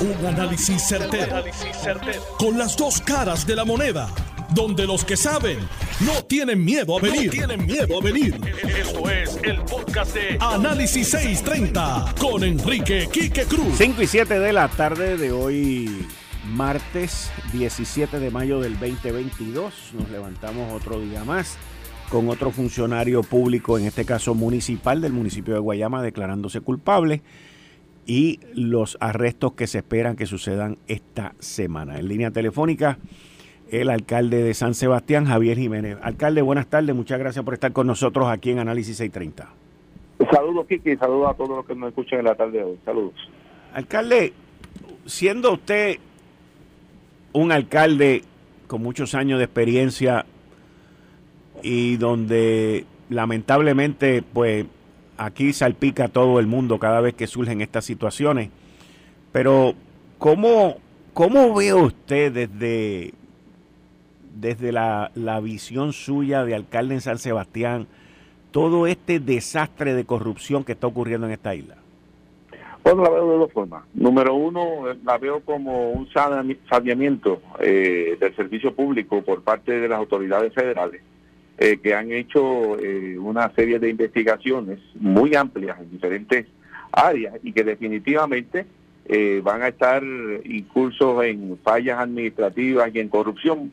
Un análisis certero, Con las dos caras de la moneda. Donde los que saben no tienen miedo a venir. tienen miedo a venir. Esto es el podcast de Análisis 630 con Enrique Quique Cruz. 5 y 7 de la tarde de hoy, martes 17 de mayo del 2022. Nos levantamos otro día más con otro funcionario público, en este caso municipal del municipio de Guayama, declarándose culpable y los arrestos que se esperan que sucedan esta semana. En línea telefónica, el alcalde de San Sebastián, Javier Jiménez. Alcalde, buenas tardes, muchas gracias por estar con nosotros aquí en Análisis 630. Saludos, Kiki, saludos a todos los que nos escuchan en la tarde de hoy. Saludos. Alcalde, siendo usted un alcalde con muchos años de experiencia y donde lamentablemente pues aquí salpica a todo el mundo cada vez que surgen estas situaciones. Pero, ¿cómo, cómo ve usted desde, desde la, visión suya de alcalde en San Sebastián todo este desastre de corrupción que está ocurriendo en esta isla? Bueno, la veo de dos formas. Número uno, la veo como un saneamiento eh, del servicio público por parte de las autoridades federales eh, que han hecho eh, una serie de investigaciones muy amplias en diferentes áreas y que definitivamente eh, van a estar incursos en fallas administrativas y en corrupción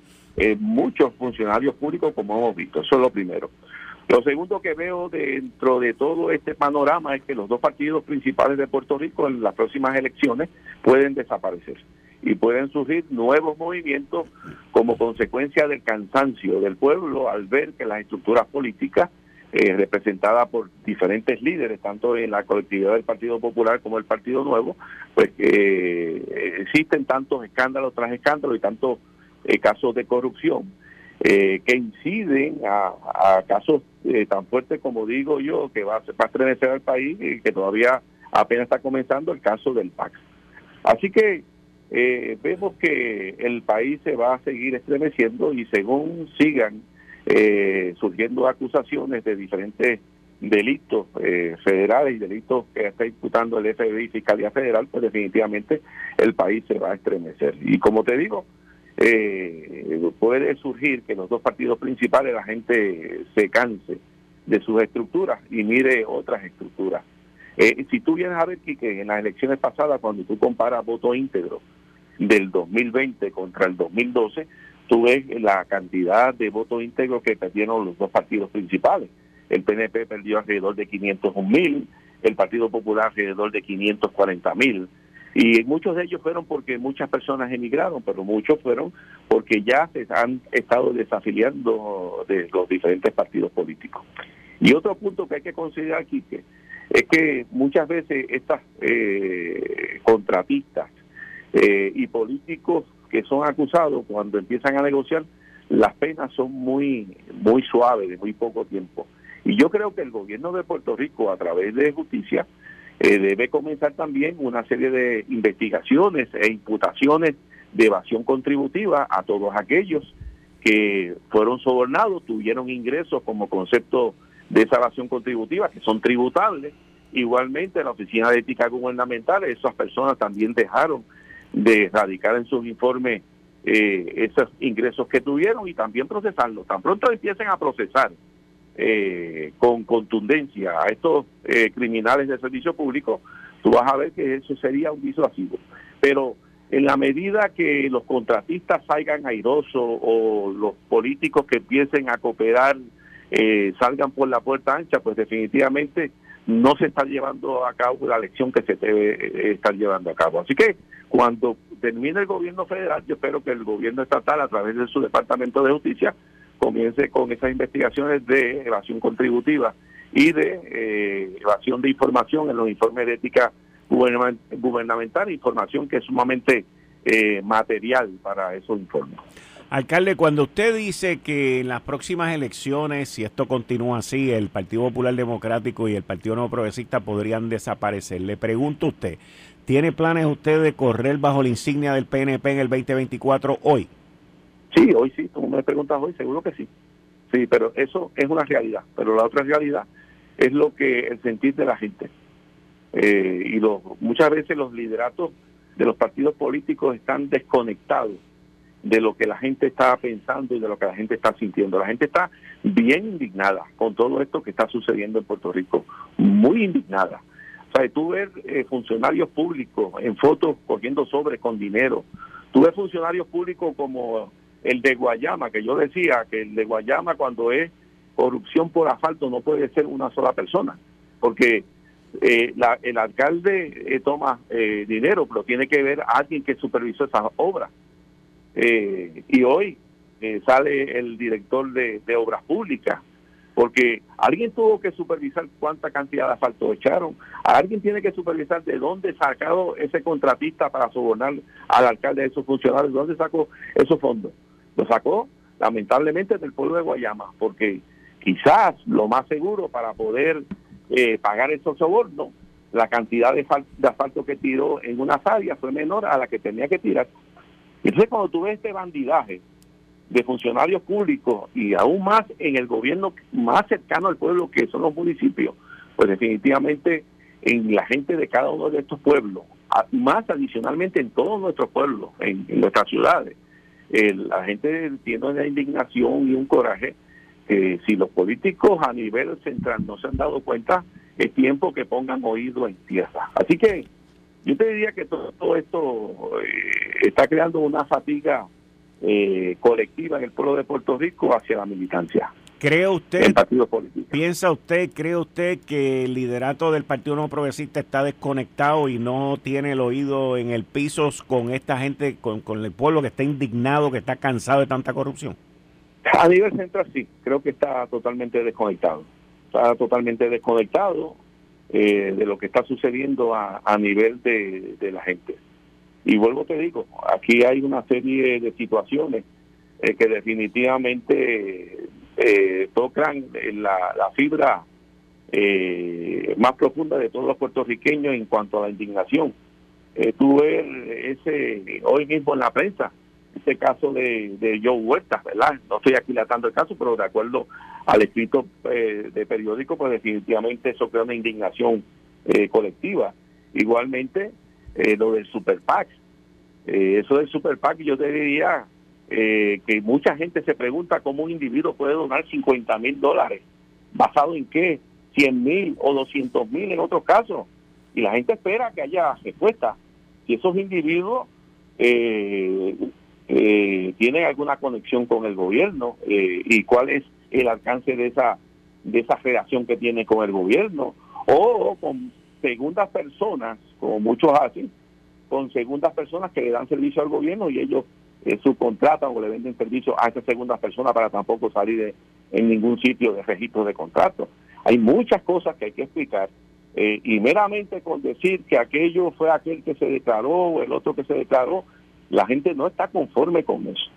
muchos funcionarios públicos como hemos visto. Eso es lo primero. Lo segundo que veo dentro de todo este panorama es que los dos partidos principales de Puerto Rico en las próximas elecciones pueden desaparecer y pueden surgir nuevos movimientos como consecuencia del cansancio del pueblo al ver que las estructuras políticas eh, representadas por diferentes líderes, tanto en la colectividad del Partido Popular como el Partido Nuevo, pues eh, existen tantos escándalos tras escándalos y tantos eh, casos de corrupción que inciden a, casos tan fuertes como digo yo, que va, va a estremecer al país y que todavía apenas está comenzando el caso del PAX. Así que eh, vemos que el país se va a seguir estremeciendo y según sigan eh, surgiendo acusaciones de diferentes delitos eh, federales y delitos que está imputando el FBI y Fiscalía Federal, pues definitivamente el país se va a estremecer. Y como te digo, puede surgir que los dos partidos principales la gente se canse de sus estructuras y mire otras estructuras. si tú vienes a ver, que en las elecciones pasadas, cuando tú comparas voto íntegro del 2020 contra el 2012, tú ves la cantidad de votos íntegros que perdieron los dos partidos principales. El PNP perdió alrededor de 501 mil, el Partido Popular alrededor de 540 mil. Y muchos de ellos fueron porque muchas personas emigraron, pero muchos fueron porque ya se han estado desafiliando de los diferentes partidos políticos. Y otro punto que hay que considerar aquí que es que muchas veces estas eh, contratistas eh, y políticos que son acusados cuando empiezan a negociar las penas son muy muy suaves de muy poco tiempo y yo creo que el gobierno de Puerto Rico a través de justicia eh, debe comenzar también una serie de investigaciones e imputaciones de evasión contributiva a todos aquellos que fueron sobornados, tuvieron ingresos como concepto de esa evasión contributiva, que son tributables. Igualmente, la Oficina de Ética Gubernamental, esas personas también dejaron de erradicar en sus informes eh, esos ingresos que tuvieron y también procesarlos. Tan pronto empiecen a procesar eh, con contundencia a estos eh, criminales de servicio público, tú vas a ver que eso sería un disuasivo. Pero en la medida que los contratistas salgan airosos o los políticos que empiecen a cooperar salgan por la puerta ancha, pues definitivamente no se está llevando a cabo la elección que se debe estar llevando a cabo. Así que cuando termine el gobierno federal, yo espero que el gobierno estatal, a través de su Departamento de Justicia, comience con esas investigaciones de evasión contributiva y de eh, evasión de información en los informes de ética gubernamental, información que es sumamente eh, material para esos informes. Alcalde, cuando usted dice que en las próximas elecciones, si esto continúa así, el Partido Popular Democrático y el Partido Nuevo Progresista podrían desaparecer, le pregunto a usted, ¿tiene planes usted de correr bajo la insignia del PNP en el 2024 hoy? Sí, hoy sí, como me preguntas hoy, seguro que sí. Sí, pero eso es una realidad. Pero la otra realidad es lo que el sentir de la gente. Eh, y lo, muchas veces los lideratos de los partidos políticos están desconectados de lo que la gente está pensando y de lo que la gente está sintiendo. La gente está bien indignada con todo esto que está sucediendo en Puerto Rico, muy indignada. O sea, tú ves eh, funcionarios públicos en fotos cogiendo sobres con dinero, tú ves funcionarios públicos como el de Guayama, que yo decía que el de Guayama cuando es corrupción por asfalto no puede ser una sola persona, porque eh, el alcalde eh, toma eh, dinero, pero tiene que ver alguien que supervisó esas obras. Y hoy sale el director de, obras públicas, porque alguien tuvo que supervisar cuánta cantidad de asfalto echaron, alguien tiene que supervisar de dónde sacado ese contratista para sobornar al alcalde de esos funcionarios, de dónde sacó esos fondos. Lo sacó lamentablemente del pueblo de Guayama, porque quizás lo más seguro para poder eh, pagar esos sobornos, la cantidad de, asfalto que tiró en una áreas fue menor a la que tenía que tirar. Entonces cuando tú ves este bandidaje de funcionarios públicos y aún más en el gobierno más cercano al pueblo que son los municipios, pues definitivamente en la gente de cada uno de estos pueblos, más adicionalmente en todos nuestros pueblos, en, nuestras ciudades, la gente tiene una indignación y un coraje que si los políticos a nivel central no se han dado cuenta, es tiempo que pongan oído en tierra. Así que yo te diría que todo, esto eh, está creando una fatiga eh, colectiva en el pueblo de Puerto Rico hacia la militancia. ¿Cree usted, piensa usted, cree usted que el liderato del Partido No Progresista está desconectado y no tiene el oído en el piso con esta gente, con, con el pueblo que está indignado, que está cansado de tanta corrupción? A nivel central sí, creo que está totalmente desconectado. Está totalmente desconectado eh, de lo que está sucediendo a, nivel de, la gente. Y vuelvo te digo, aquí hay una serie de situaciones eh, que definitivamente eh, tocan la, la fibra más profunda de todos los puertorriqueños en cuanto a la indignación. tú ese hoy mismo en la prensa este caso de, Joe Huerta, ¿verdad? No estoy aquí latando el caso, pero de acuerdo al escrito eh, de periódico, pues definitivamente eso crea una indignación eh, colectiva. Igualmente, eh, lo del Super PAC. eso del Super PAC, yo te diría que mucha gente se pregunta cómo un individuo puede donar 50 mil dólares. ¿Basado en qué? 100 mil o 200 mil en otros casos. Y la gente espera que haya respuesta. Si esos individuos eh, eh, tienen alguna conexión con el gobierno eh, y cuál es el alcance de esa de esa relación que tiene con el gobierno o con segundas personas, como muchos hacen, con segundas personas que le dan servicio al gobierno y ellos eh, subcontratan o le venden servicio a esas segundas personas para tampoco salir en ningún sitio de registro de contrato. Hay muchas cosas que hay que explicar eh, y meramente con decir que aquello fue aquel que se declaró o el otro que se declaró, la gente no está conforme con eso.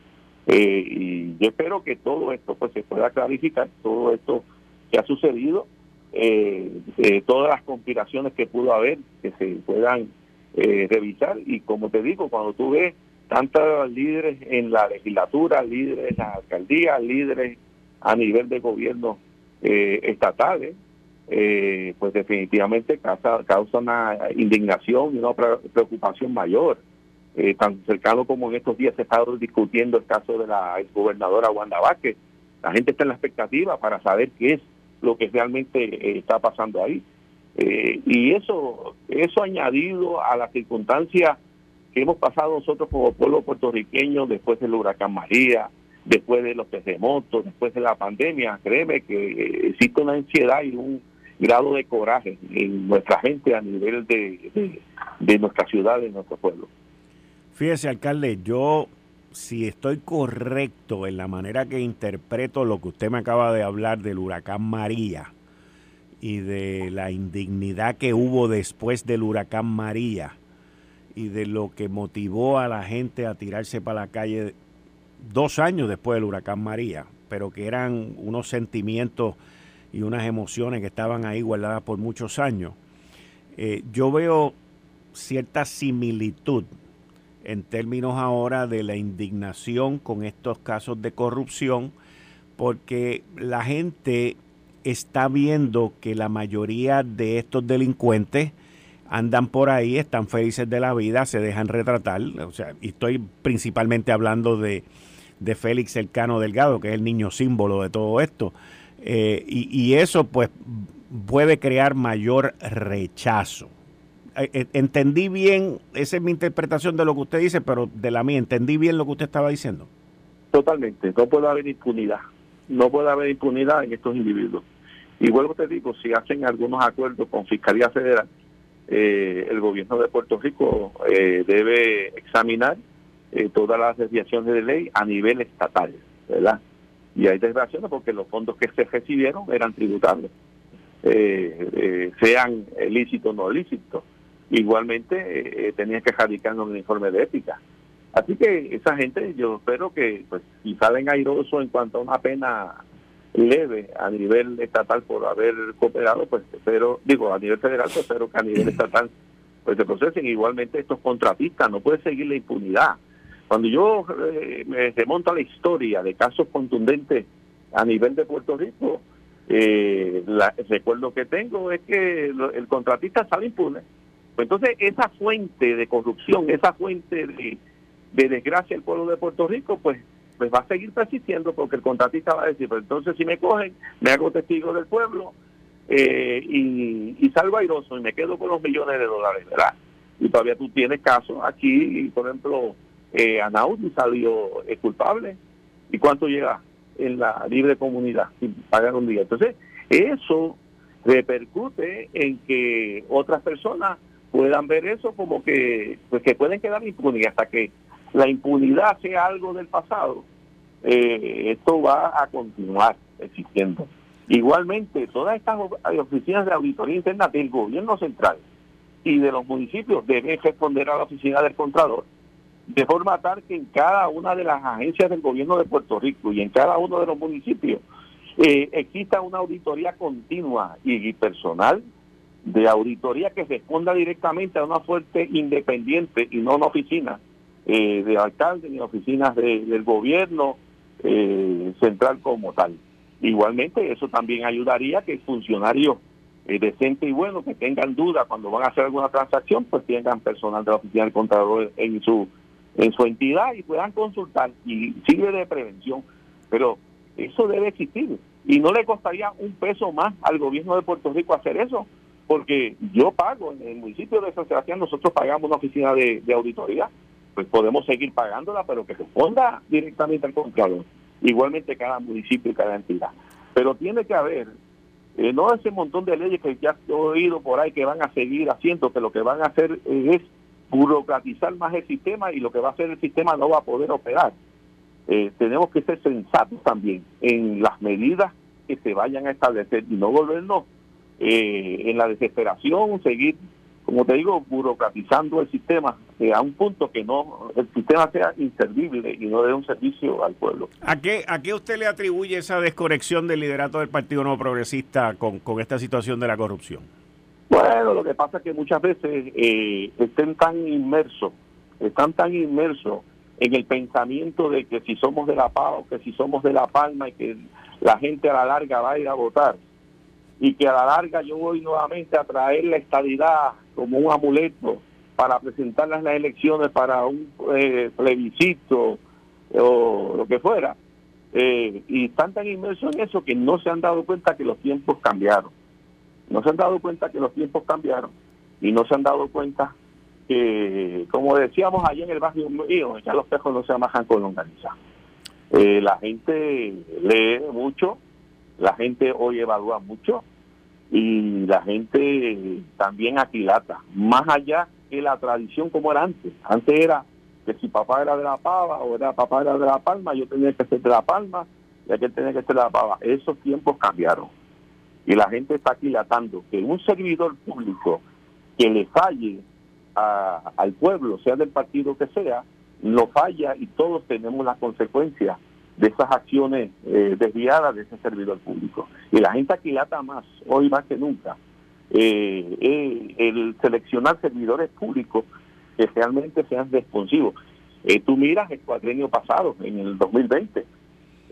Eh, y yo espero que todo esto pues se pueda clarificar, todo esto que ha sucedido, eh, eh, todas las conspiraciones que pudo haber, que se puedan revisar. Y como te digo, cuando tú ves tantos líderes en la legislatura, líderes en la alcaldía, líderes a nivel de gobierno estatales, pues definitivamente causa, causa una indignación y una preocupación mayor eh, tan cercano como en estos días se está discutiendo el caso de la gobernadora Wanda Vázquez. La gente está en la expectativa para saber qué es lo que realmente eh, está pasando ahí. Eh, y eso, eso añadido a las circunstancias que hemos pasado nosotros como pueblo puertorriqueño después del huracán María, después de los terremotos, después de la pandemia, créeme que existe una ansiedad y un grado de coraje en nuestra gente a nivel de, de, de nuestra ciudad, de nuestro pueblo. Fíjese, alcalde, yo si estoy correcto en la manera que interpreto lo que usted me acaba de hablar del huracán María y de la indignidad que hubo después del huracán María y de lo que motivó a la gente a tirarse para la calle dos años después del huracán María, pero que eran unos sentimientos y unas emociones que estaban ahí guardadas por muchos años. Eh, yo veo cierta similitud en términos ahora de la indignación con estos casos de corrupción, porque la gente está viendo que la mayoría de estos delincuentes andan por ahí, están felices de la vida, se dejan retratar. O sea, y estoy principalmente hablando de, de Félix Elcano Delgado, que es el niño símbolo de todo esto. Eh, y, y, eso pues puede crear mayor rechazo. Eh, eh, entendí bien, esa es mi interpretación de lo que usted dice, pero de la mía, entendí bien lo que usted estaba diciendo. Totalmente, no puede haber impunidad, no puede haber impunidad en estos individuos. Y vuelvo te digo, si hacen algunos acuerdos con Fiscalía Federal, eh, el gobierno de Puerto Rico debe examinar todas las desviaciones de ley a nivel estatal, ¿verdad? Y hay desviaciones porque los fondos que se recibieron eran tributables, sean lícitos o no lícitos igualmente eh, eh, tenía que radicar un informe de ética. Así que esa gente, yo espero que, pues, si salen airosos en cuanto a una pena leve a nivel estatal por haber cooperado, pues espero, digo, a nivel federal, pues espero que a nivel estatal pues se procesen. Igualmente estos contratistas, no puede seguir la impunidad. Cuando yo eh, me remonto a la historia de casos contundentes a nivel de Puerto Rico, eh, el recuerdo que tengo es que el contratista sale impune entonces, esa fuente de corrupción, esa fuente de, desgracia del pueblo de Puerto Rico, pues pues va a seguir persistiendo porque el contratista va a decir, pues entonces si me cogen, me hago testigo del pueblo eh, y, salgo airoso y me quedo con los millones de dólares, ¿verdad? Y todavía tú tienes casos aquí, por ejemplo, eh, Anaudi salió culpable. ¿Y cuánto llega en la libre comunidad sin pagar un día? Entonces, eso repercute en que otras personas puedan ver eso como que pues que pueden quedar impunes hasta que la impunidad sea algo del pasado eh, esto va a continuar existiendo. Igualmente todas estas oficinas de auditoría interna del gobierno central y de los municipios deben responder a la oficina del contralor de forma tal que en cada una de las agencias del gobierno de Puerto Rico y en cada uno de los municipios eh, exista una auditoría continua y personal de auditoría que responda directamente a una fuerte independiente y no una oficina eh, de alcalde ni oficinas del gobierno eh, central como tal. Igualmente, eso también ayudaría que funcionarios eh, decentes y buenos que tengan duda cuando van a hacer alguna transacción, pues tengan personal de la oficina del contador en su en su entidad y puedan consultar y sirve de prevención. Pero eso debe existir y no le costaría un peso más al gobierno de Puerto Rico hacer eso porque yo pago, en el municipio de San Sebastián nosotros pagamos una oficina de, auditoría, pues podemos seguir pagándola, pero que responda directamente al contralor. Igualmente cada municipio y cada entidad. Pero tiene que haber, eh, no ese montón de leyes que ya he oído por ahí que van a seguir haciendo, que lo que van a hacer es burocratizar más el sistema y lo que va a hacer el sistema no va a poder operar. Eh, tenemos que ser sensatos también en las medidas que se vayan a establecer y no volvernos eh, en la desesperación, seguir, como te digo, burocratizando el sistema eh, a un punto que no el sistema sea inservible y no dé un servicio al pueblo. ¿A qué, ¿A qué usted le atribuye esa desconexión del liderato del Partido Nuevo Progresista con, con esta situación de la corrupción? Bueno, lo que pasa es que muchas veces eh, estén tan inmersos, están tan inmersos en el pensamiento de que si somos de La Paz o que si somos de La Palma y que la gente a la larga va a ir a votar, y que a la larga yo voy nuevamente a traer la estabilidad como un amuleto para presentarla en las elecciones para un eh, plebiscito o lo que fuera. Eh, y están tan inmersos en eso que no se han dado cuenta que los tiempos cambiaron. No se han dado cuenta que los tiempos cambiaron y no se han dado cuenta que, como decíamos allá en el barrio ya los pejos no se amajan con longaniza. Eh, la gente lee mucho, la gente hoy evalúa mucho y la gente también aquilata, más allá que la tradición como era antes. Antes era que si papá era de la pava o era papá era de la palma, yo tenía que ser de la palma y aquel tenía que ser de la pava. Esos tiempos cambiaron y la gente está aquilatando que un servidor público que le falle al pueblo, sea del partido que sea, lo falla y todos tenemos las consecuencias de esas acciones eh, desviadas de ese servidor público. Y la gente aquilata más, hoy más que nunca, eh, eh, el seleccionar servidores públicos que realmente sean responsivos. tú miras el cuadrenio pasado, en el 2020.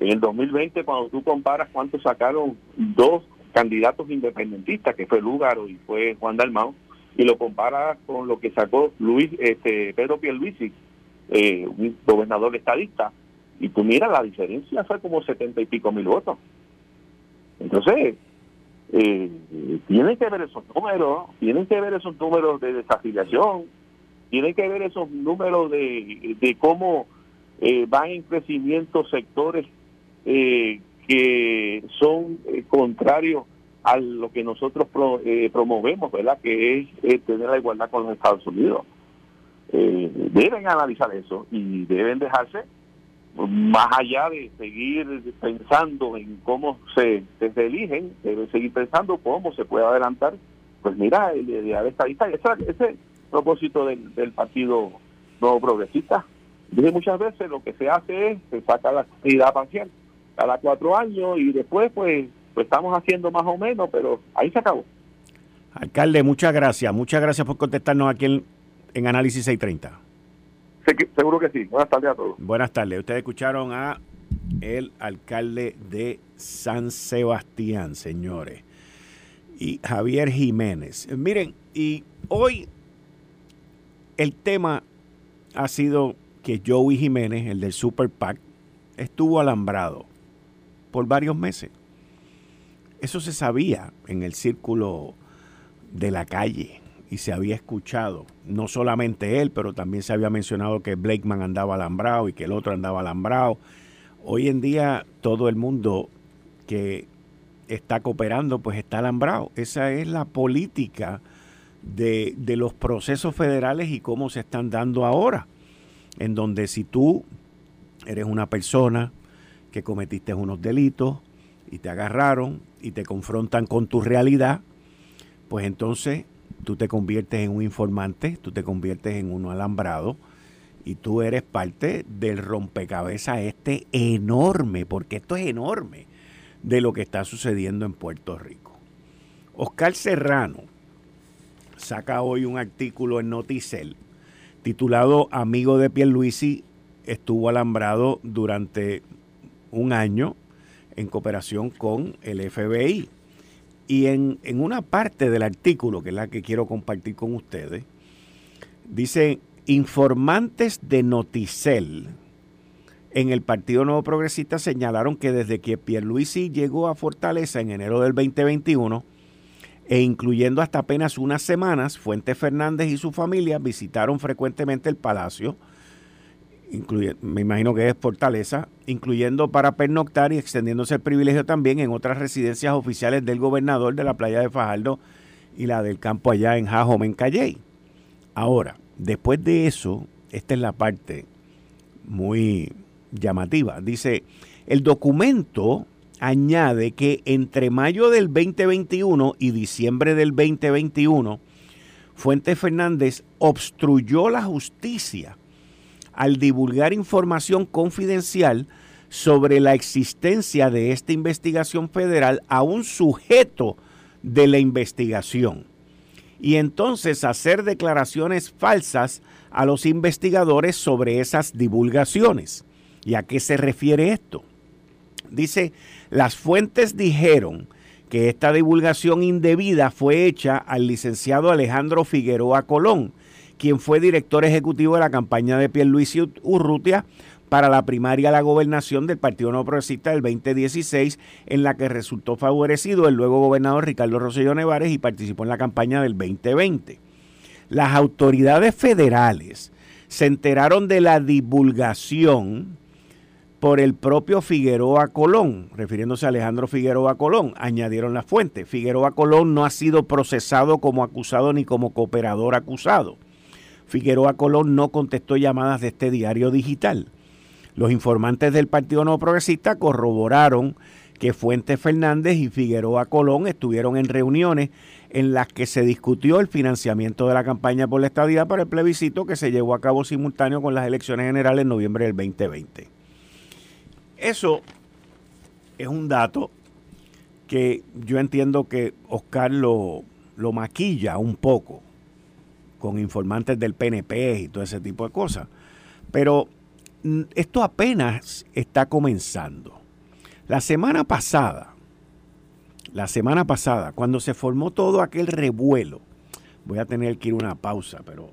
En el 2020, cuando tú comparas cuánto sacaron dos candidatos independentistas, que fue Lúgaro y fue Juan Dalmau, y lo comparas con lo que sacó Luis este Pedro Pierluisi, eh, un gobernador estadista, y tú miras la diferencia fue como setenta y pico mil votos. Entonces, eh, tienen que ver esos números, tienen que ver esos números de desafiliación, tienen que ver esos números de, de cómo eh, van en crecimiento sectores eh, que son eh, contrarios a lo que nosotros promovemos, ¿verdad? Que es tener la igualdad con los Estados Unidos. deben analizar eso y deben dejarse más allá de seguir pensando en cómo se, se, eligen, deben seguir pensando cómo se puede adelantar. Pues mira, el ideal estadista, ese, ese propósito del, del Partido Nuevo Progresista. Dije muchas veces, lo que se hace es, se saca la actividad parcial cada cuatro años y después pues, pues estamos haciendo más o menos, pero ahí se acabó. Alcalde, muchas gracias. Muchas gracias por contestarnos aquí en, en Análisis 630. Seguro que sí. Buenas tardes a todos. Buenas tardes. Ustedes escucharon a el alcalde de San Sebastián, señores. Y Javier Jiménez. Miren, y hoy el tema ha sido que Joey Jiménez, el del Super PAC, estuvo alambrado por varios meses. Eso se sabía en el círculo de la calle y se había escuchado, no solamente él, pero también se había mencionado que Blakeman andaba alambrado y que el otro andaba alambrado. Hoy en día todo el mundo que está cooperando pues está alambrado. Esa es la política de, de los procesos federales y cómo se están dando ahora, en donde si tú eres una persona que cometiste unos delitos y te agarraron y te confrontan con tu realidad, pues entonces tú te conviertes en un informante, tú te conviertes en uno alambrado y tú eres parte del rompecabezas este enorme, porque esto es enorme, de lo que está sucediendo en Puerto Rico. Oscar Serrano saca hoy un artículo en Noticel titulado Amigo de Pierluisi estuvo alambrado durante un año en cooperación con el FBI. Y en, una parte del artículo, que es la que quiero compartir con ustedes, dice, informantes de Noticel en el Partido Nuevo Progresista señalaron que desde que Pierluisi llegó a Fortaleza en enero del 2021, e incluyendo hasta apenas unas semanas, Fuentes Fernández y su familia visitaron frecuentemente el palacio, me imagino que es Fortaleza, incluyendo para pernoctar y extendiéndose el privilegio también en otras residencias oficiales del gobernador de la playa de Fajardo y la del campo allá en Jajome, en Calley. Ahora, después de eso, esta es la parte muy llamativa. Dice, el documento añade que entre mayo del 2021 y diciembre del 2021, Fuentes Fernández obstruyó la justicia al divulgar información confidencial sobre la existencia de esta investigación federal a un sujeto de la investigación y entonces hacer declaraciones falsas a los investigadores sobre esas divulgaciones. ¿Y a qué se refiere esto? Dice, las fuentes dijeron que esta divulgación indebida fue hecha al licenciado Alejandro Figueroa Colón, quien fue director ejecutivo de la campaña de Pierluisi Urrutia para la primaria a la gobernación del Partido No Progresista del 2016, en la que resultó favorecido el luego gobernador Ricardo Rosselló Nevares y participó en la campaña del 2020. Las autoridades federales se enteraron de la divulgación por el propio Figueroa Colón, refiriéndose a Alejandro Figueroa Colón, añadieron las fuentes. Figueroa Colón no ha sido procesado como acusado ni como cooperador acusado. Figueroa Colón no contestó llamadas de este diario digital. Los informantes del Partido No Progresista corroboraron que Fuentes Fernández y Figueroa Colón estuvieron en reuniones en las que se discutió el financiamiento de la campaña por la estadía para el plebiscito que se llevó a cabo simultáneo con las elecciones generales en noviembre del 2020. Eso es un dato que yo entiendo que Oscar lo, lo maquilla un poco con informantes del PNP y todo ese tipo de cosas. Pero mm, esto apenas está comenzando. La semana pasada, la semana pasada, cuando se formó todo aquel revuelo, voy a tener que ir a una pausa, pero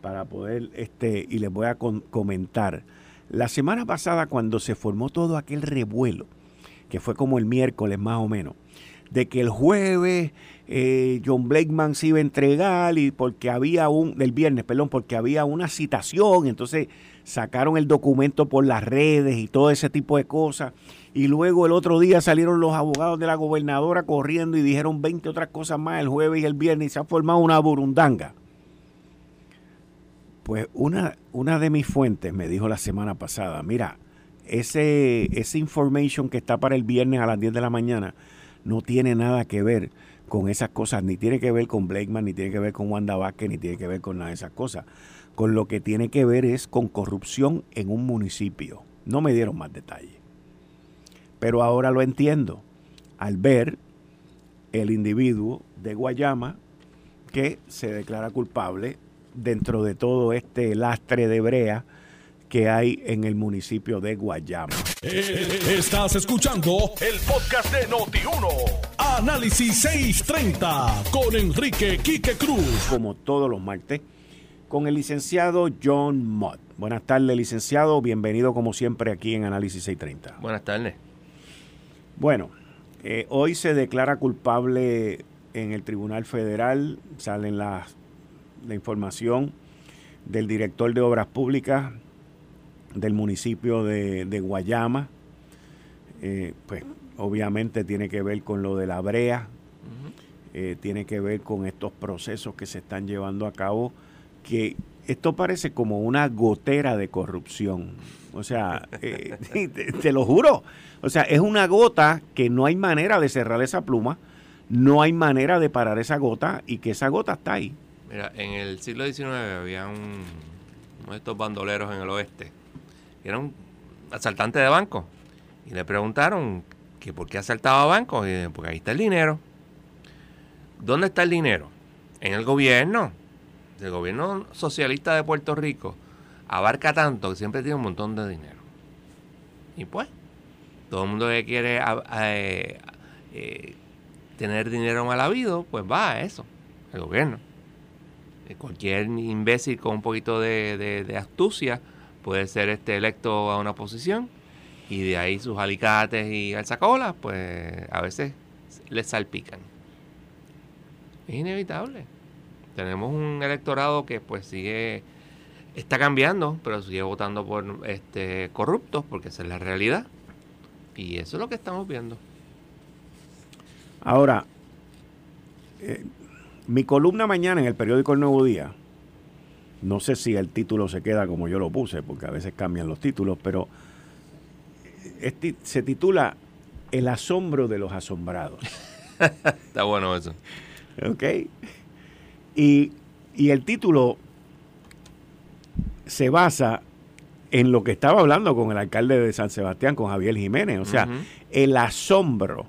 para poder, este, y les voy a comentar. La semana pasada, cuando se formó todo aquel revuelo, que fue como el miércoles más o menos, de que el jueves eh, John Blakeman se iba a entregar y porque había un, del viernes, perdón, porque había una citación, entonces sacaron el documento por las redes y todo ese tipo de cosas. Y luego el otro día salieron los abogados de la gobernadora corriendo y dijeron 20 otras cosas más el jueves y el viernes y se ha formado una burundanga. Pues una, una de mis fuentes me dijo la semana pasada, mira, ese, ese information que está para el viernes a las 10 de la mañana, no tiene nada que ver con esas cosas, ni tiene que ver con Blakeman, ni tiene que ver con Wanda Vázquez, ni tiene que ver con nada de esas cosas. Con lo que tiene que ver es con corrupción en un municipio. No me dieron más detalles. Pero ahora lo entiendo. Al ver el individuo de Guayama que se declara culpable dentro de todo este lastre de brea que hay en el municipio de Guayama. Eh, estás escuchando el podcast de Noti1. Análisis 630 con Enrique Quique Cruz. Como todos los martes, con el licenciado John Mott. Buenas tardes, licenciado. Bienvenido como siempre aquí en Análisis 630. Buenas tardes. Bueno, eh, hoy se declara culpable en el Tribunal Federal. Salen la información del director de Obras Públicas, del municipio de, Guayama. Eh, pues obviamente tiene que ver con lo de la brea, eh, tiene que ver con estos procesos que se están llevando a cabo, que esto parece como una gotera de corrupción. O sea, eh, te, lo juro. O sea, es una gota que no hay manera de cerrar esa pluma, no hay manera de parar esa gota y que esa gota está ahí. Mira, en el siglo XIX había un, uno de estos bandoleros en el oeste era un asaltante de banco. Y le preguntaron que por qué asaltaba bancos. Y porque ahí está el dinero. ¿Dónde está el dinero? En el gobierno. El gobierno socialista de Puerto Rico abarca tanto que siempre tiene un montón de dinero. Y pues, todo el mundo que quiere eh, eh, tener dinero mal habido, pues va a eso, el gobierno. Eh, cualquier imbécil con un poquito de astucia puede ser este electo a una posición y de ahí sus alicates y alzacolas, pues a veces les salpican. Es inevitable. Tenemos un electorado que pues sigue, está cambiando, pero sigue votando por este corruptos, porque esa es la realidad. Y eso es lo que estamos viendo. Ahora, eh, mi columna mañana en el periódico El Nuevo Día, no sé si el título se queda como yo lo puse, porque a veces cambian los títulos, pero este, se titula El asombro de los asombrados. Está bueno eso. Ok. Y, el título se basa en lo que estaba hablando con el alcalde de San Sebastián, con Javier Jiménez. O sea, el asombro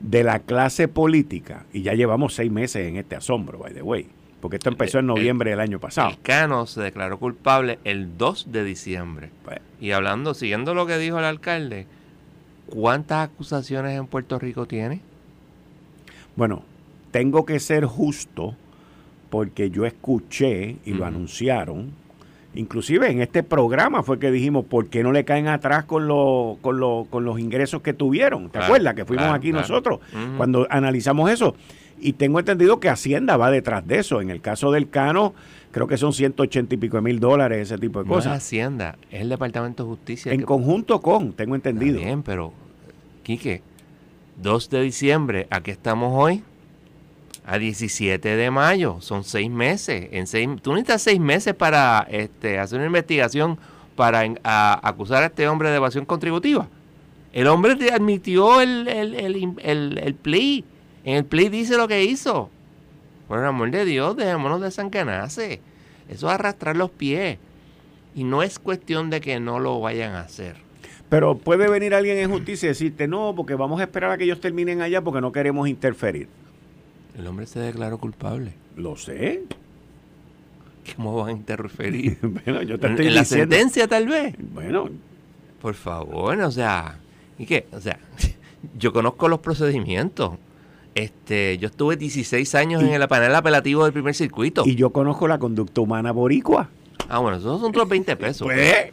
de la clase política, y ya llevamos seis meses en este asombro, by the way, porque esto empezó en noviembre del año pasado. El Cano se declaró culpable el 2 de diciembre. Pues. y hablando, siguiendo lo que dijo el alcalde, ¿cuántas acusaciones en Puerto Rico tiene? Bueno, tengo que ser justo porque yo escuché y lo anunciaron. Inclusive en este programa fue que dijimos, ¿por qué no le caen atrás con, con, con los ingresos que tuvieron? ¿Te acuerdas que fuimos aquí nosotros cuando analizamos eso? Y tengo entendido que Hacienda va detrás de eso. En el caso del Cano, creo que son 180 y pico de mil dólares, ese tipo de cosas. No es Hacienda, es el Departamento de Justicia. En conjunto con, tengo entendido. bien, pero, Quique, 2 de diciembre, aquí estamos hoy, a 17 de mayo, son seis meses. En seis, tú necesitas seis meses para este, hacer una investigación para acusar a este hombre de evasión contributiva. El hombre admitió el, el, el, el plea en el play dice lo que hizo. Por el amor de Dios, dejémonos de sancanarse. Eso es arrastrar los pies. Y no es cuestión de que no lo vayan a hacer. Pero puede venir alguien en justicia y decirte, no, porque vamos a esperar a que ellos terminen allá porque no queremos interferir. El hombre se declaró culpable. Lo sé. ¿Cómo van a interferir? bueno, yo te estoy ¿En la sentencia tal vez? Bueno. Por favor, o sea, ¿y qué? O sea, yo conozco los procedimientos Este, yo estuve 16 años en el panel apelativo del primer circuito. Y yo conozco la conducta humana boricua. Ah, bueno, esos son otros 20 pesos. Pues.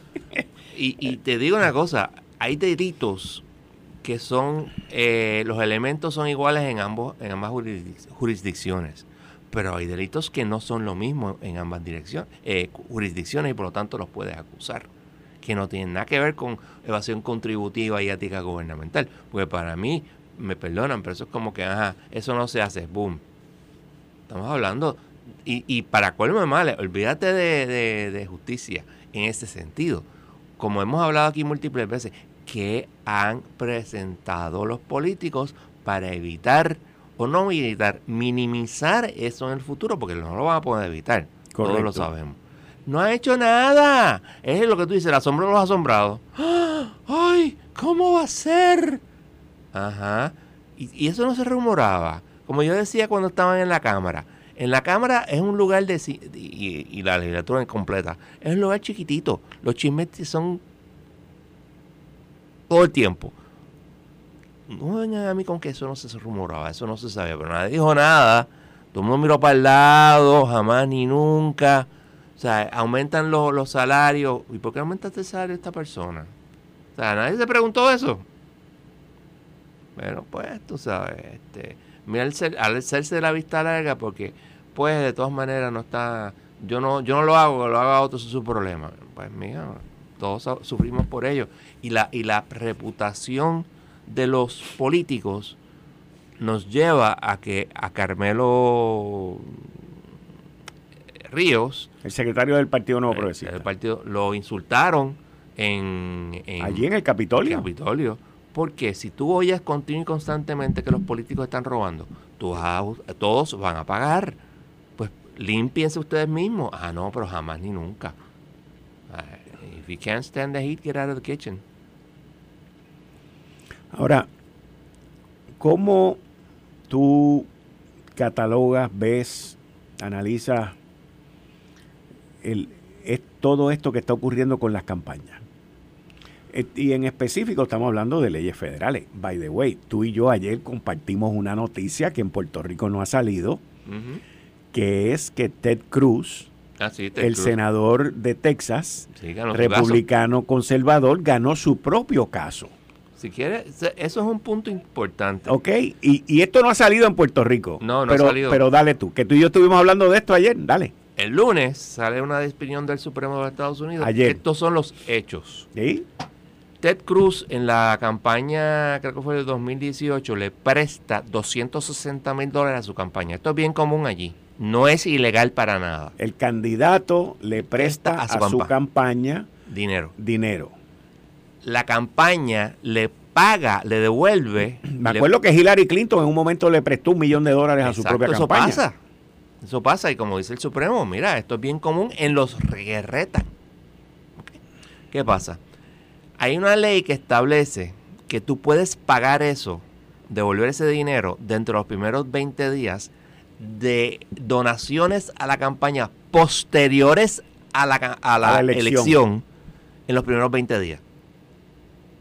Y, y te digo una cosa, hay delitos que son, eh, los elementos son iguales en, ambos, en ambas jurisdic- jurisdicciones, pero hay delitos que no son lo mismo en ambas direcciones, eh, jurisdicciones y por lo tanto los puedes acusar, que no tienen nada que ver con evasión contributiva y ética gubernamental, porque para mí, me perdonan, pero eso es como que, ajá, eso no se hace, boom. Estamos hablando, y, y para colmo de males, olvídate de, de- de justicia en ese sentido. Como hemos hablado aquí múltiples veces, que han presentado los políticos para evitar, o no evitar, minimizar eso en el futuro, porque no lo van a poder evitar. Todos lo sabemos. No ha hecho nada. Es lo que tú dices, el asombro de los asombrados. ¡Ay! ¿Cómo va a ser? Ajá. Y, y eso no se rumoraba. Como yo decía cuando estaban en la Cámara. En la Cámara es un lugar de... y la legislatura en completa. Es un lugar chiquitito. Los chismes son todo el tiempo. No vengan a mí con que eso no se rumoraba, eso no se sabía, pero nadie dijo nada. Todo el mundo miró para el lado, jamás ni nunca. O sea, aumentan los, los salarios. ¿Y por qué aumentaste el salario de esta persona? O sea, nadie se preguntó eso. Bueno, pues tú sabes, este, mira, al, hacerse de la vista larga, porque pues de todas maneras no está, yo no, yo no lo hago, lo haga otro, es su problema. Pues mira, todos su- sufrimos por ello. Y la, y la reputación de los políticos nos lleva a que a Carmelo Ríos, El secretario del Partido Nuevo el, Progresista. el partido, lo insultaron en, en Allí en el Capitolio. Capitolio. Porque si tú oyes continuo y constantemente que los políticos están robando, todos van a pagar. Pues límpiense ustedes mismos. Ah, no, pero jamás ni nunca. If you can't stand the heat, get out of the kitchen. Ahora, ¿cómo tú catalogas, ves, analizas el, es todo esto que está ocurriendo con las campañas? Eh, Y en específico estamos hablando de leyes federales. By the way, tú y yo ayer compartimos una noticia que en Puerto Rico no ha salido, que es que Ted Cruz, Ah, sí, Ted el Cruz. senador de Texas, Sí, republicano conservador, ganó su propio caso. Si quieres, eso es un punto importante. Ok, y, y esto no ha salido en Puerto Rico. No, no ha salido. Pero dale tú, que tú y yo estuvimos hablando de esto ayer, dale. El lunes sale una opinión del Supremo de Estados Unidos. Ayer. Estos son los hechos. ¿Sí? Ted Cruz en la campaña, creo que fue del 2018, le presta 260 mil dólares a su campaña. Esto es bien común allí. No es ilegal para nada. El candidato le presta a a su su, campa- campaña Dinero. dinero. La campaña le paga, le devuelve. Me le- acuerdo que Hillary Clinton en un momento le prestó un millón de dólares a su propia eso campaña. pasa. Eso pasa. Y como dice el Supremo, mira, esto es bien común en los que retan. ¿Qué pasa? Hay una ley que establece que tú puedes pagar eso, devolver ese dinero dentro de los primeros 20 días de donaciones a la campaña posteriores a la, ca- a la A la elección. elección. en los primeros 20 días.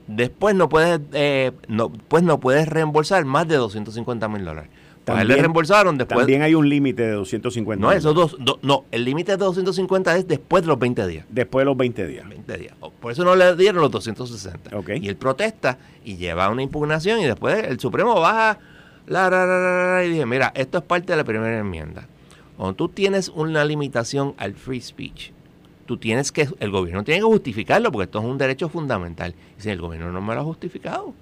Después no puedes, eh, no, pues no puedes reembolsar más de 250 mil dólares. Pues a él le También- reembolsaron después. También hay un límite de 250 no, mil esos dos, do- no, el límite de 250 es después de los 20 días. Después de los 20 días. 20 días. O- Por eso no le dieron los 260. Ok. Y él protesta y lleva una impugnación y después el Supremo baja la, la, la, la, la, y dice, mira, esto es parte de la primera enmienda. Cuando tú tienes una limitación al free speech, tú tienes que, el gobierno tiene que justificarlo porque esto es un derecho fundamental. Dice, el gobierno no me lo ha justificado.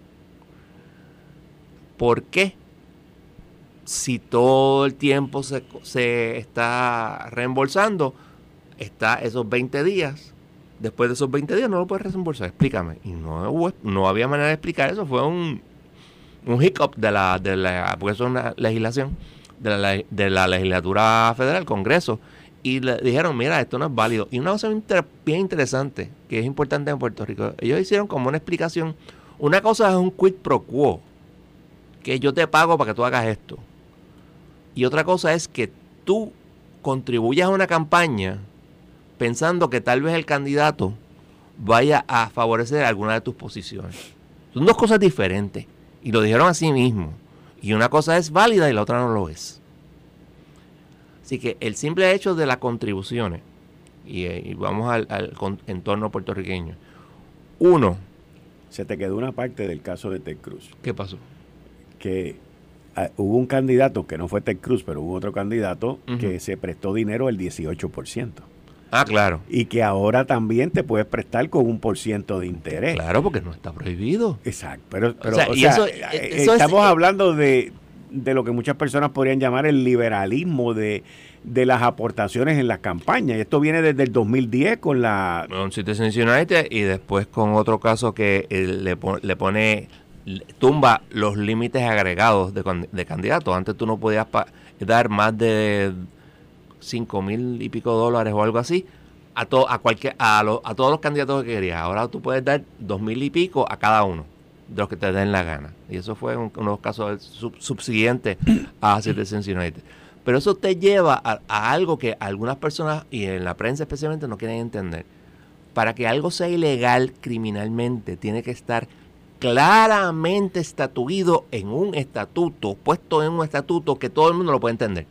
¿Por qué? Si todo el tiempo se, se está reembolsando, está esos 20 días, después de esos 20 días no lo puedes reembolsar. Explícame. Y no, no había manera de explicar eso. Fue un, un hiccup de la, de la, porque es una legislación de la, de la legislatura federal, Congreso. Y le dijeron, mira, esto no es válido. Y una cosa bien interesante, que es importante en Puerto Rico, ellos hicieron como una explicación. Una cosa es un quid pro quo, que yo te pago para que tú hagas esto. Y otra cosa es que tú contribuyas a una campaña pensando que tal vez el candidato vaya a favorecer alguna de tus posiciones. Son dos cosas diferentes. Y lo dijeron así mismo. Y una cosa es válida y la otra no lo es. Así que el simple hecho de las contribuciones, y, eh, vamos al, entorno puertorriqueño, uno. Se te quedó una parte del caso de Ted Cruz. ¿Qué pasó? Que ah, hubo un candidato, que no fue Ted Cruz, pero hubo otro candidato que se prestó dinero el 18%. Ah, claro. Y que ahora también te puedes prestar con un por ciento de interés. Claro, porque no está prohibido. Exacto. Pero, pero estamos hablando de, lo que muchas personas podrían llamar el liberalismo de, las aportaciones en las campañas. Y esto viene desde el 2010 con la... Con Citizens United y después con otro caso que eh, le, le pone tumba los límites agregados de, de candidatos. Antes tú no podías dar más de cinco mil y pico dólares o algo así a, to, a, cualquier, a, a todos los candidatos que querías. Ahora tú puedes dar dos mil y pico a cada uno de los que te den la gana. Y eso fue uno de los casos subsiguientes a Citizens United. Pero eso te lleva a, algo que algunas personas, y en la prensa especialmente, no quieren entender. Para que algo sea ilegal criminalmente, tiene que estar claramente estatuido en un estatuto, puesto en un estatuto que todo el mundo lo puede entender.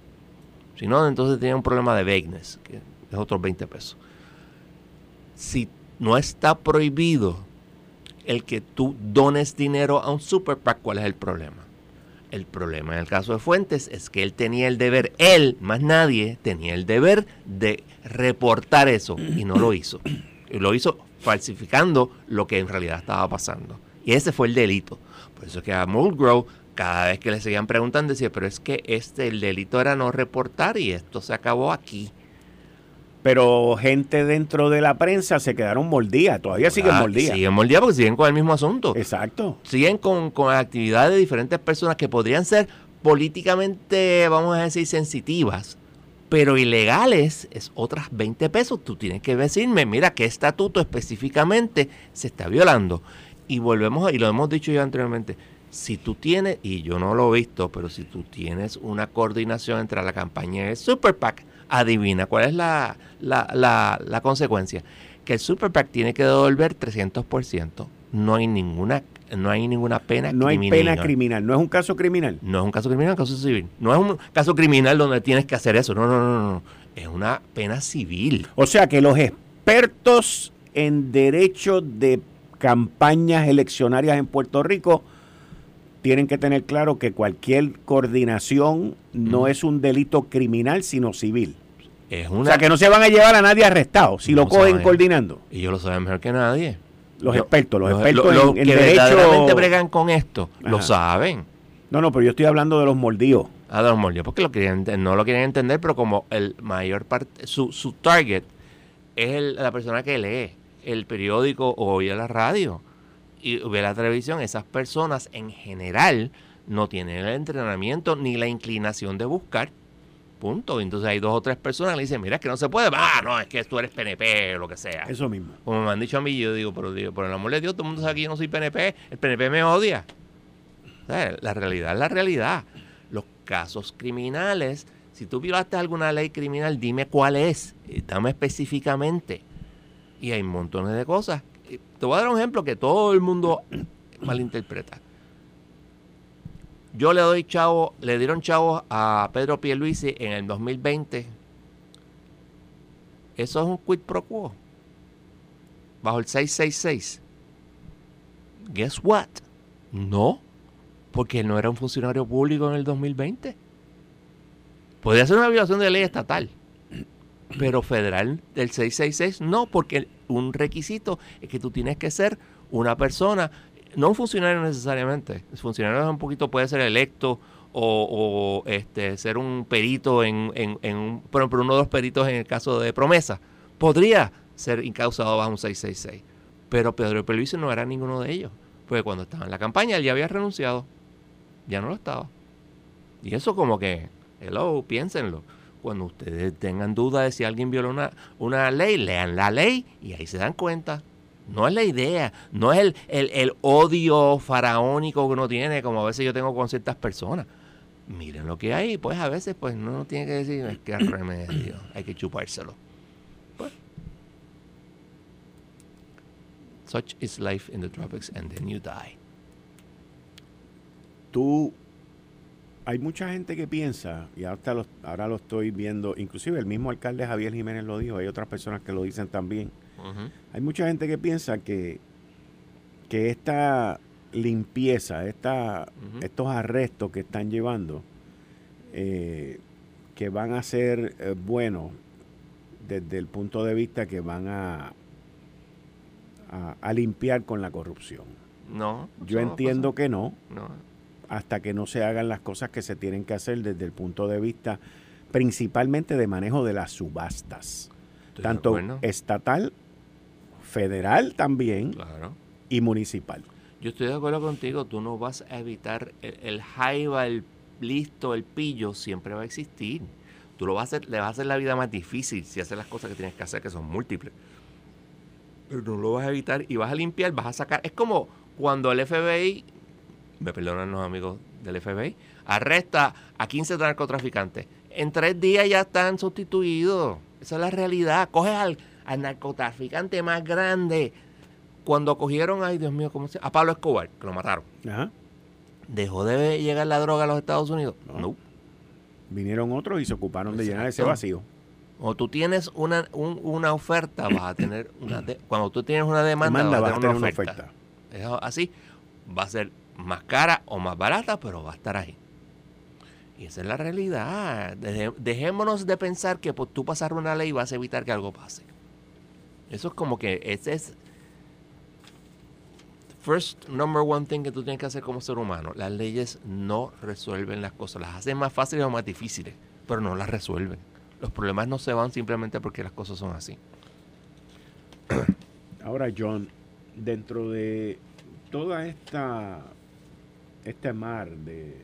Si no, entonces tiene un problema de vagueness, que es otros 20 pesos. Si no está prohibido el que tú dones dinero a un super PAC, ¿cuál es el problema? El problema en el caso de Fuentes es que él tenía el deber, él, más nadie, tenía el deber de reportar eso y no lo hizo. Y lo hizo falsificando lo que en realidad estaba pasando. Y ese fue el delito. Por eso es que a Mulgrove cada vez que le seguían preguntando decía, pero es que este el delito era no reportar y esto se acabó aquí. Pero gente dentro de la prensa se quedaron mordidas, todavía siguen mordidas. Siguen mordidas porque siguen con el mismo asunto. Exacto. Siguen con, con actividades de diferentes personas que podrían ser políticamente, vamos a decir, sensitivas, pero ilegales es otras 20 pesos. Tú tienes que decirme, mira, qué estatuto específicamente se está violando. Y volvemos, y lo hemos dicho ya anteriormente, si tú tienes, y yo no lo he visto, pero si tú tienes una coordinación entre la campaña y el Super PAC, adivina cuál es la, la, consecuencia. Que el Super PAC tiene que devolver 300%. No hay ninguna no hay ninguna pena no criminal. No hay pena criminal. No es un caso criminal. No es un caso criminal, es un caso civil. No es un caso criminal donde tienes que hacer eso. No, no, no, no. Es una pena civil. O sea que los expertos en derecho de campañas eleccionarias en Puerto Rico tienen que tener claro que cualquier coordinación no es un delito criminal, sino civil. Es una... O sea, que no se van a llevar a nadie arrestado si lo cogen coordinando. Y ellos lo saben mejor que nadie. Los expertos, los, expertos en, que verdaderamente bregan con esto, lo saben. No, no, pero yo estoy hablando de los mordidos. Ah, de los mordidos, porque lo quieren, no lo quieren entender, pero como el mayor parte, su, su target es la persona que lee el periódico o oye la radio y ve la televisión, esas personas en general no tienen el entrenamiento ni la inclinación de buscar. Punto. Entonces hay dos o tres personas que le dicen, mira, es que no se puede. Ah, no, es que tú eres PNP o lo que sea. Eso mismo. Como me han dicho a mí, yo digo, pero digo, por el amor de Dios, todo el mundo sabe que yo no soy PNP. El PNP me odia. la realidad es la realidad. Los casos criminales, si tú violaste alguna ley criminal, dime cuál es. Dame específicamente. Y hay montones de cosas te voy a dar un ejemplo que todo el mundo malinterpreta. Yo le doy chavo, le dieron chavos a Pedro Pierluisi en el 2020. Eso es un quid pro quo. Bajo el 666. Guess what? No, porque no era un funcionario público en el 2020. Podría ser una violación de ley estatal, pero federal del 666 no, porque un requisito es que tú tienes que ser una persona, no un funcionario necesariamente, el funcionario un poquito puede ser electo o, este, ser un perito en, en, en por ejemplo, uno de los peritos en el caso de promesa, podría ser incausado bajo un 666. Pero Pedro Pelvicio no era ninguno de ellos, porque cuando estaba en la campaña él ya había renunciado, ya no lo estaba. Y eso como que, hello, piénsenlo. Cuando ustedes tengan duda de si alguien violó una, una ley, lean la ley y ahí se dan cuenta. No es la idea, no es el, el, odio faraónico que uno tiene, como a veces yo tengo con ciertas personas. Miren lo que hay, pues a veces pues no tiene que decir, es que remedio, hay que chupárselo. Pues, such is life in the tropics and then you die. Tú hay mucha gente que piensa, y hasta ahora lo estoy viendo, inclusive el mismo alcalde Javier Jiménez lo dijo, hay otras personas que lo dicen también. Hay mucha gente que piensa que, que esta limpieza, esta, estos arrestos que están llevando, eh, que van a ser eh, buenos desde el punto de vista que van a, a, limpiar con la corrupción. No. Yo entiendo que no, hasta que no se hagan las cosas que se tienen que hacer desde el punto de vista principalmente de manejo de las subastas, tanto estatal, federal también y municipal. Yo estoy de acuerdo contigo, tú no vas a evitar el, el jaiba, el listo, el pillo, siempre va a existir. Tú lo vas a hacer, le vas a hacer la vida más difícil si haces las cosas que tienes que hacer, que son múltiples. Pero no lo vas a evitar y vas a limpiar, vas a sacar. Es como cuando el FBI, me perdonan los amigos del FBI, arresta a 15 narcotraficantes. En tres días ya están sustituidos. Esa es la realidad. Coges al, al narcotraficante más grande. Cuando cogieron, ay Dios mío, ¿cómo se A Pablo Escobar, que lo mataron. ¿Dejó de llegar la droga a los Estados Unidos? No. Vinieron otros y se ocuparon de llenar ese vacío. Cuando tú tienes una, una oferta, vas a tener una cuando tú tienes una demanda, vas, a tener una, oferta. así, va a ser más cara o más barata, pero va a estar ahí. Y esa es la realidad. dejémonos de pensar que por tú pasar una ley vas a evitar que algo pase. Eso es como que ese es first number one thing que tú tienes que hacer como ser humano. Las leyes no resuelven las cosas, las hacen más fáciles o más difíciles, pero no las resuelven. Los problemas no se van simplemente porque las cosas son así. Ahora, John, dentro de toda esta este mar de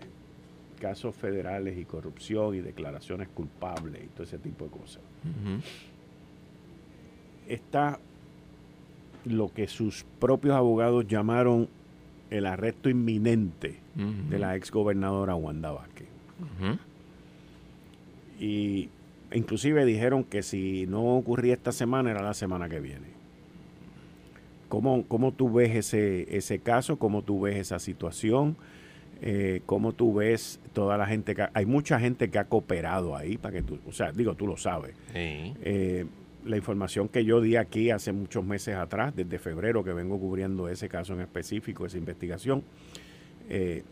casos federales y corrupción y declaraciones culpables y todo ese tipo de cosas, está lo que sus propios abogados llamaron el arresto inminente de la exgobernadora Wanda Vázquez. Y inclusive dijeron que si no ocurría esta semana era la semana que viene. ¿Cómo, cómo tú ves ese, ese caso? ¿Cómo tú ves esa situación? Eh, ¿Cómo tú ves toda la gente que... hay mucha gente que ha cooperado ahí para que tú... O sea, digo, tú lo sabes. Sí. Eh, la información que yo di aquí hace muchos meses atrás, desde febrero que vengo cubriendo ese caso en específico, esa investigación, eh,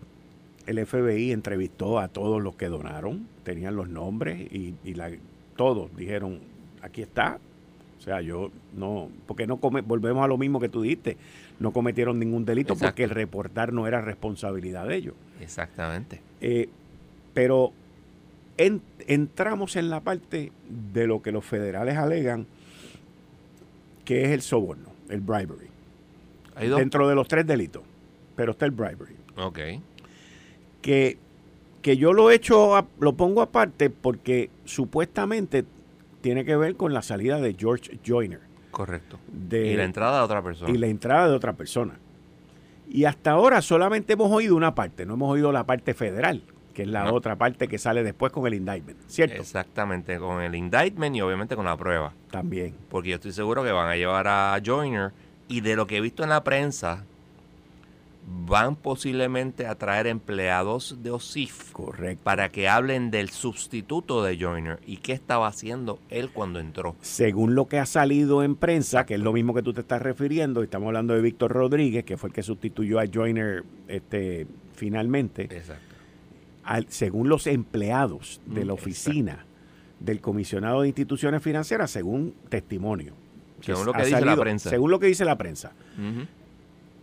el FBI entrevistó a todos los que donaron, tenían los nombres y, la, todos dijeron, aquí está. O sea, yo no, porque no come, volvemos a lo mismo que tú dijiste, no cometieron ningún delito porque el reportar no era responsabilidad de ellos. Exactamente. Eh, pero entramos en la parte de lo que los federales alegan que es el soborno, el bribery. Dentro de los tres delitos. Pero está el bribery. Ok. Que, que yo lo he hecho, lo pongo aparte porque supuestamente tiene que ver con la salida de George Joyner. Correcto. y la entrada de otra persona. Y la entrada de otra persona. Y hasta ahora solamente hemos oído una parte, no hemos oído la parte federal que es la otra parte que sale después con el indictment, ¿cierto? Exactamente, con el indictment y obviamente con la prueba. También. Porque yo estoy seguro que van a llevar a Joyner y de lo que he visto en la prensa, van posiblemente a traer empleados de OSIF Correcto. para que hablen del sustituto de Joyner y qué estaba haciendo él cuando entró. Según lo que ha salido en prensa, que es lo mismo que tú te estás refiriendo, estamos hablando de Víctor Rodríguez, que fue el que sustituyó a Joyner este, finalmente. Exacto según los empleados de la mm, oficina del comisionado de instituciones financieras, según testimonio. Según lo que dice la prensa. Según lo que dice la prensa.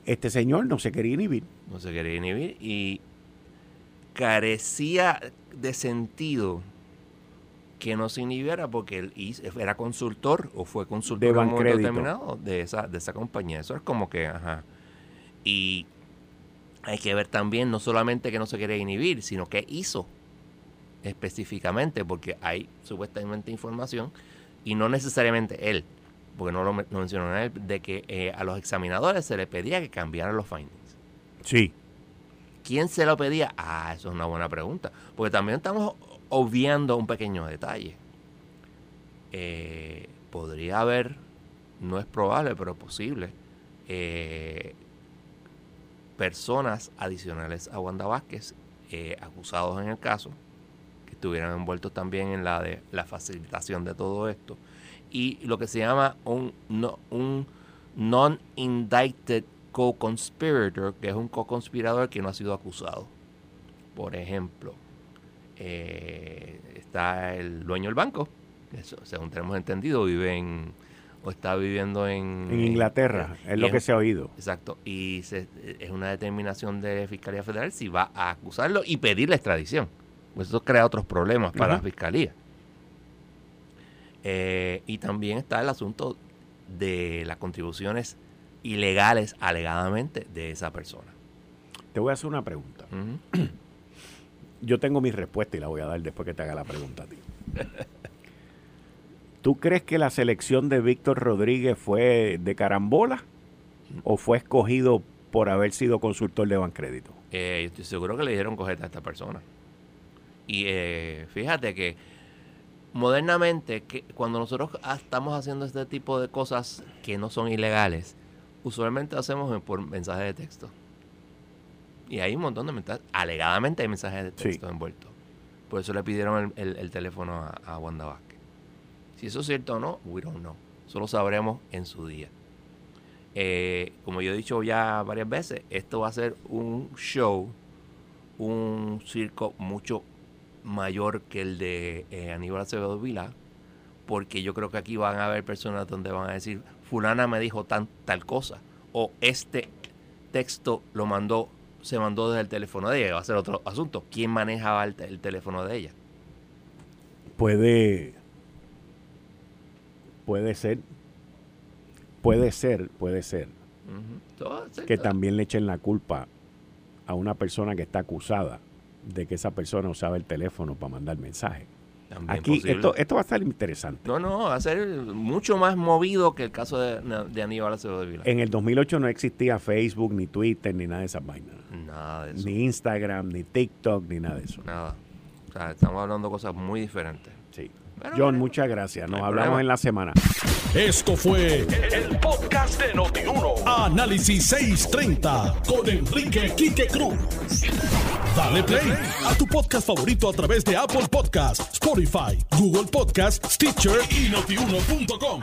Este señor no se quería inhibir. No se quería inhibir y carecía de sentido que no se inhibiera porque él era consultor o fue consultor de un determinado de esa, de esa compañía. Eso es como que, ajá. Y hay que ver también no solamente que no se quería inhibir, sino qué hizo específicamente, porque hay supuestamente información, y no necesariamente él, porque no lo mencionó él, de que eh, a los examinadores se le pedía que cambiaran los findings. Sí. ¿Quién se lo pedía? Ah, eso es una buena pregunta, porque también estamos obviando un pequeño detalle. Eh, podría haber, no es probable, pero posible, eh, personas adicionales a Wanda Vázquez eh, acusados en el caso, que estuvieran envueltos también en la de la facilitación de todo esto, y lo que se llama un, no, un non-indicted co-conspirator, que es un co-conspirador que no ha sido acusado. Por ejemplo, eh, está el dueño del banco, eso, según tenemos entendido, vive en o está viviendo en, en Inglaterra, es lo que se ha oído. Exacto, y es una determinación de Fiscalía Federal si va a acusarlo y pedir la extradición. Pues eso crea otros problemas para la Fiscalía. Eh, y también está el asunto de las contribuciones ilegales alegadamente de esa persona. Te voy a hacer una pregunta. Yo tengo mi respuesta y la voy a dar después que te haga la pregunta a ti. ¿Tú crees que la selección de Víctor Rodríguez fue de carambola o fue escogido por haber sido consultor de Bancrédito? Eh, estoy seguro que le dieron cojeta a esta persona. Y eh, fíjate que modernamente, que cuando nosotros estamos haciendo este tipo de cosas que no son ilegales, usualmente hacemos por mensaje de texto. Y hay un montón de mensajes, alegadamente hay mensajes de texto envueltos. Por eso le pidieron el, teléfono a, a Wanda Vázquez. Si eso es cierto o no, we don't know. Solo sabremos en su día. Eh, como yo he dicho ya varias veces, esto va a ser un show, un circo mucho mayor que el de eh, Aníbal Acevedo Vila, porque yo creo que aquí van a haber personas donde van a decir, fulana me dijo tan, tal cosa, o este texto lo mandó, se mandó desde el teléfono de ella, va a ser otro asunto. ¿Quién manejaba el teléfono de ella? Puede puede ser, puede ser, puede ser, que también le echen la culpa a una persona que está acusada de que esa persona usaba el teléfono para mandar mensajes. Aquí esto, esto va a estar interesante. No, no, va a ser mucho más movido que el caso de, de Aníbal Acevedo de Vila. En el 2008 no existía Facebook, ni Twitter, ni nada de esas vainas. Nada de eso. Ni Instagram, ni TikTok, ni nada de eso. Nada. O sea, estamos hablando de cosas muy diferentes. Sí. John, muchas gracias. Nos hablamos en la semana. Esto fue el, podcast de Notiuno. Análisis 630 con Enrique Quique Cruz. Dale play a tu podcast favorito a través de Apple Podcasts, Spotify, Google Podcasts, Stitcher y notiuno.com.